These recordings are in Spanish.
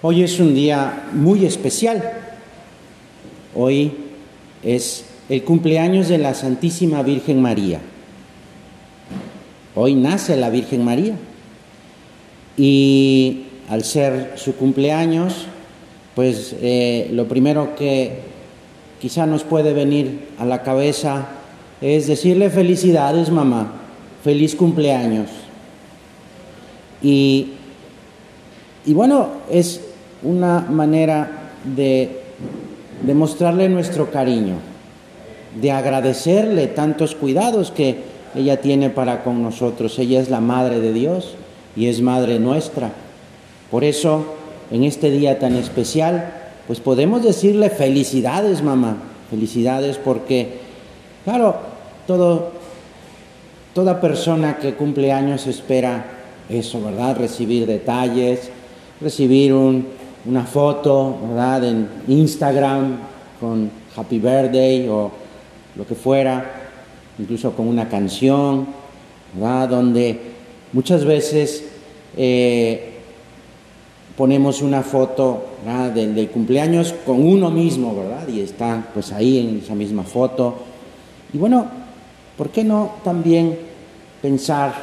Hoy es un día muy especial. Hoy es el cumpleaños de la Santísima Virgen María. Hoy nace la Virgen María. Y al ser su cumpleaños, pues eh, lo primero que quizá nos puede venir a la cabeza es decirle felicidades mamá, feliz cumpleaños. Y, y bueno, es una manera de demostrarle nuestro cariño, de agradecerle tantos cuidados que ella tiene para con nosotros. Ella es la Madre de Dios y es Madre nuestra. Por eso, en este día tan especial, pues podemos decirle felicidades, mamá, felicidades porque, claro, toda persona que cumple años espera eso, ¿verdad? Recibir detalles, recibir un, una foto, ¿verdad? En Instagram con Happy Birthday o lo que fuera, incluso con una canción, ¿verdad? Donde muchas veces eh, ponemos una foto del, del, cumpleaños con uno mismo, ¿verdad? Y está pues ahí en esa misma foto. Y bueno, ¿por qué no también pensar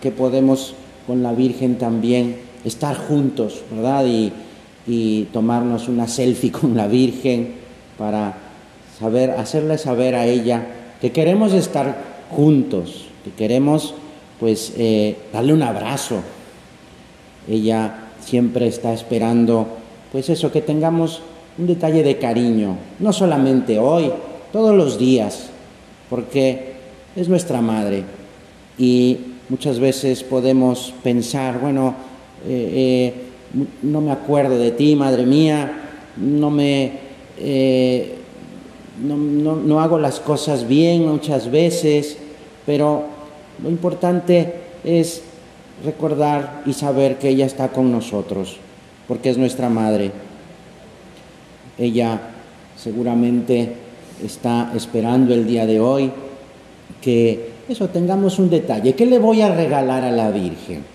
que podemos con la Virgen también estar juntos, ¿verdad? Y, y tomarnos una selfie con la Virgen para saber, hacerle saber a ella que queremos estar juntos, que queremos pues eh, darle un abrazo. Ella siempre está esperando pues eso, que tengamos un detalle de cariño, no solamente hoy, todos los días, porque es nuestra madre y muchas veces podemos pensar, bueno, eh, eh, no me acuerdo de ti, madre mía, no me... Eh, no, no, hago las cosas bien muchas veces, pero lo importante es recordar y saber que ella está con nosotros, porque es nuestra madre. Ella seguramente está esperando el día de hoy que eso tengamos un detalle. ¿Qué le voy a regalar a la Virgen?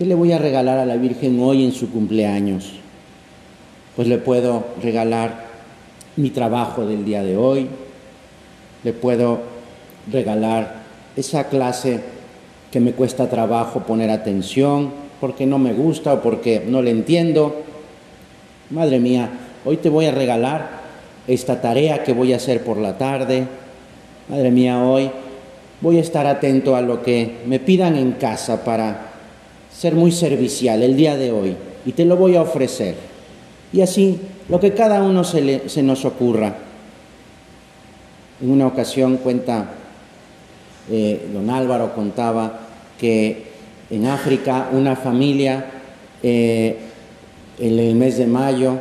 ¿Qué le voy a regalar a la Virgen hoy en su cumpleaños? Pues le puedo regalar mi trabajo del día de hoy, le puedo regalar esa clase que me cuesta trabajo poner atención porque no me gusta o porque no le entiendo. Madre mía, hoy te voy a regalar esta tarea que voy a hacer por la tarde. Madre mía, hoy voy a estar atento a lo que me pidan en casa para ser muy servicial el día de hoy y te lo voy a ofrecer. Y así, lo que cada uno se, se nos ocurra. En una ocasión cuenta, eh, don Álvaro contaba que en África una familia eh, en el mes de mayo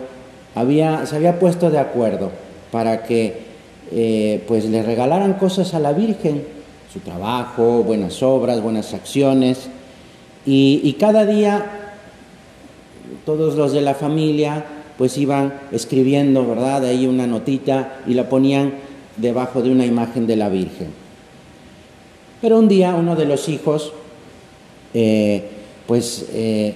había, se había puesto de acuerdo para que eh, pues le regalaran cosas a la Virgen, su trabajo, buenas obras, buenas acciones. Y, cada día todos los de la familia pues iban escribiendo, ¿verdad? Ahí una notita y la ponían debajo de una imagen de la Virgen. Pero un día uno de los hijos, eh, pues eh,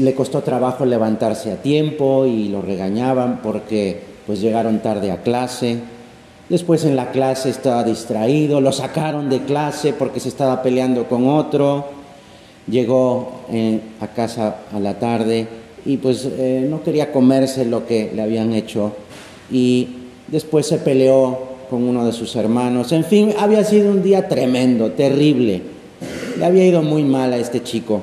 le costó trabajo levantarse a tiempo y lo regañaban porque pues llegaron tarde a clase. Después en la clase estaba distraído, lo sacaron de clase porque se estaba peleando con otro llegó eh, a casa a la tarde y pues eh, no quería comerse lo que le habían hecho y después se peleó con uno de sus hermanos. En fin, había sido un día tremendo, terrible. Le había ido muy mal a este chico.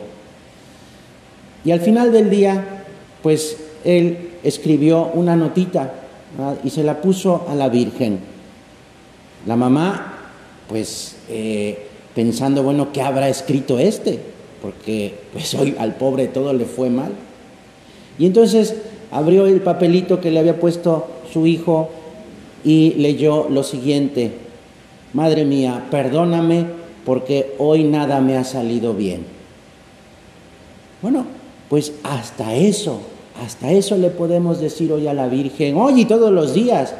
Y al final del día, pues él escribió una notita y se la puso a la Virgen. La mamá, pues eh, pensando, bueno, ¿qué habrá escrito este? Porque pues hoy al pobre todo le fue mal. Y entonces abrió el papelito que le había puesto su hijo y leyó lo siguiente, Madre mía, perdóname porque hoy nada me ha salido bien. Bueno, pues hasta eso, hasta eso le podemos decir hoy a la Virgen, hoy y todos los días,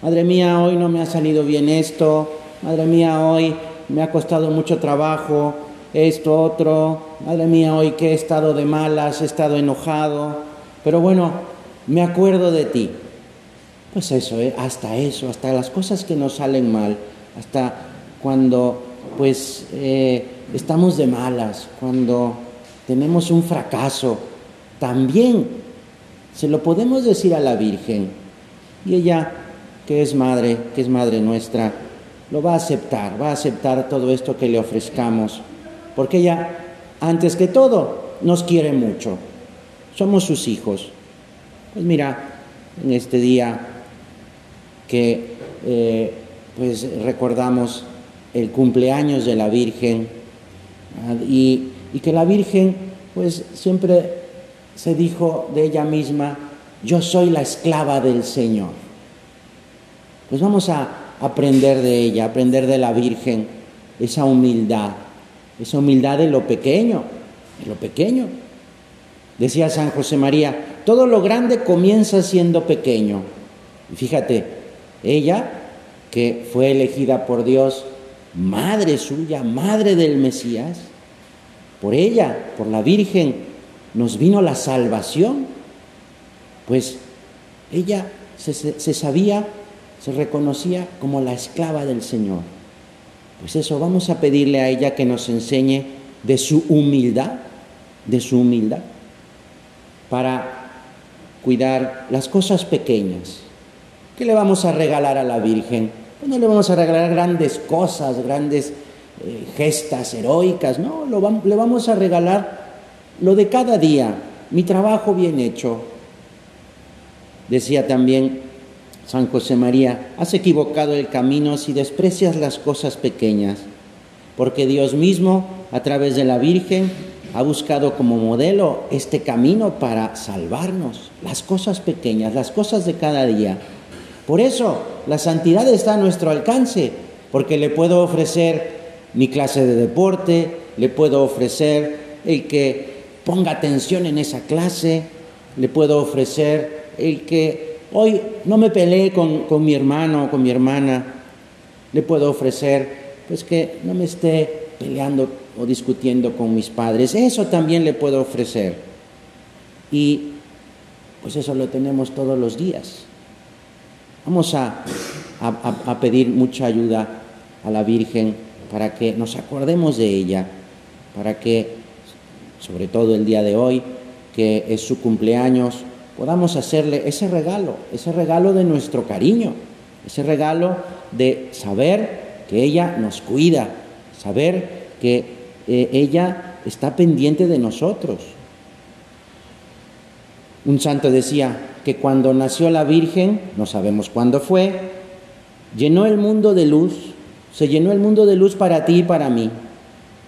Madre mía, hoy no me ha salido bien esto, Madre mía, hoy me ha costado mucho trabajo, esto, otro, madre mía, hoy que he estado de malas, he estado enojado, pero bueno, me acuerdo de ti. Pues eso, ¿eh? hasta eso, hasta las cosas que nos salen mal, hasta cuando pues eh, estamos de malas, cuando tenemos un fracaso, también se lo podemos decir a la Virgen. Y ella, que es madre, que es madre nuestra, lo va a aceptar, va a aceptar todo esto que le ofrezcamos, porque ella, antes que todo, nos quiere mucho. Somos sus hijos. Pues mira, en este día que eh, pues recordamos el cumpleaños de la Virgen y, y que la Virgen pues siempre se dijo de ella misma, yo soy la esclava del Señor. Pues vamos a aprender de ella, aprender de la Virgen esa humildad, esa humildad de lo pequeño, de lo pequeño. Decía San José María, todo lo grande comienza siendo pequeño. Y fíjate, ella, que fue elegida por Dios, madre suya, madre del Mesías, por ella, por la Virgen, nos vino la salvación. Pues ella se, se sabía se reconocía como la esclava del Señor. Pues eso, vamos a pedirle a ella que nos enseñe de su humildad, de su humildad, para cuidar las cosas pequeñas. ¿Qué le vamos a regalar a la Virgen? Pues no le vamos a regalar grandes cosas, grandes eh, gestas heroicas, no, le vamos a regalar lo de cada día, mi trabajo bien hecho. Decía también San José María, has equivocado el camino si desprecias las cosas pequeñas, porque Dios mismo, a través de la Virgen, ha buscado como modelo este camino para salvarnos, las cosas pequeñas, las cosas de cada día. Por eso la santidad está a nuestro alcance, porque le puedo ofrecer mi clase de deporte, le puedo ofrecer el que ponga atención en esa clase, le puedo ofrecer el que Hoy no me peleé con, mi hermano o con mi hermana. Le puedo ofrecer, pues que no me esté peleando o discutiendo con mis padres. Eso también le puedo ofrecer. Y pues eso lo tenemos todos los días. Vamos a, a, pedir mucha ayuda a la Virgen para que nos acordemos de ella, para que, sobre todo el día de hoy, que es su cumpleaños, podamos hacerle ese regalo, ese regalo de nuestro cariño, ese regalo de saber que ella nos cuida, saber que eh, ella está pendiente de nosotros. Un santo decía que cuando nació la Virgen, no sabemos cuándo fue, llenó el mundo de luz, se llenó el mundo de luz para ti y para mí,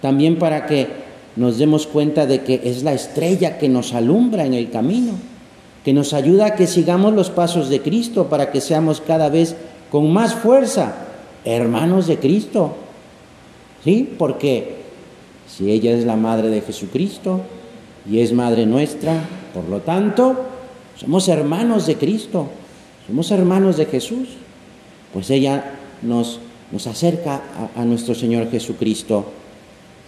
también para que nos demos cuenta de que es la estrella que nos alumbra en el camino que nos ayuda a que sigamos los pasos de Cristo para que seamos cada vez con más fuerza hermanos de Cristo. ¿Sí? Porque si ella es la madre de Jesucristo y es madre nuestra, por lo tanto, somos hermanos de Cristo, somos hermanos de Jesús. Pues ella nos, nos acerca a, a nuestro Señor Jesucristo.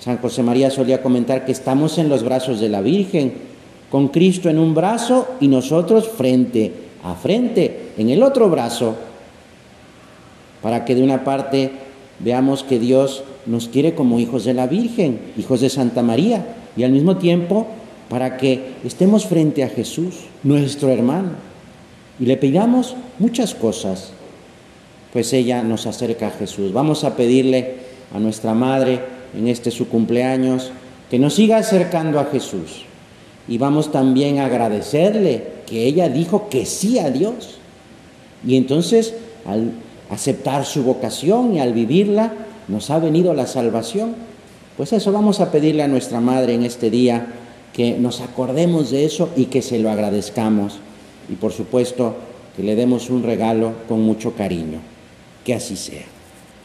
San José María solía comentar que estamos en los brazos de la Virgen con Cristo en un brazo y nosotros frente a frente en el otro brazo, para que de una parte veamos que Dios nos quiere como hijos de la Virgen, hijos de Santa María, y al mismo tiempo para que estemos frente a Jesús, nuestro hermano, y le pidamos muchas cosas, pues ella nos acerca a Jesús. Vamos a pedirle a nuestra Madre en este su cumpleaños que nos siga acercando a Jesús y vamos también a agradecerle que ella dijo que sí a Dios. Y entonces, al aceptar su vocación y al vivirla, nos ha venido la salvación. Pues eso vamos a pedirle a nuestra Madre en este día, que nos acordemos de eso y que se lo agradezcamos. Y por supuesto, que le demos un regalo con mucho cariño. Que así sea.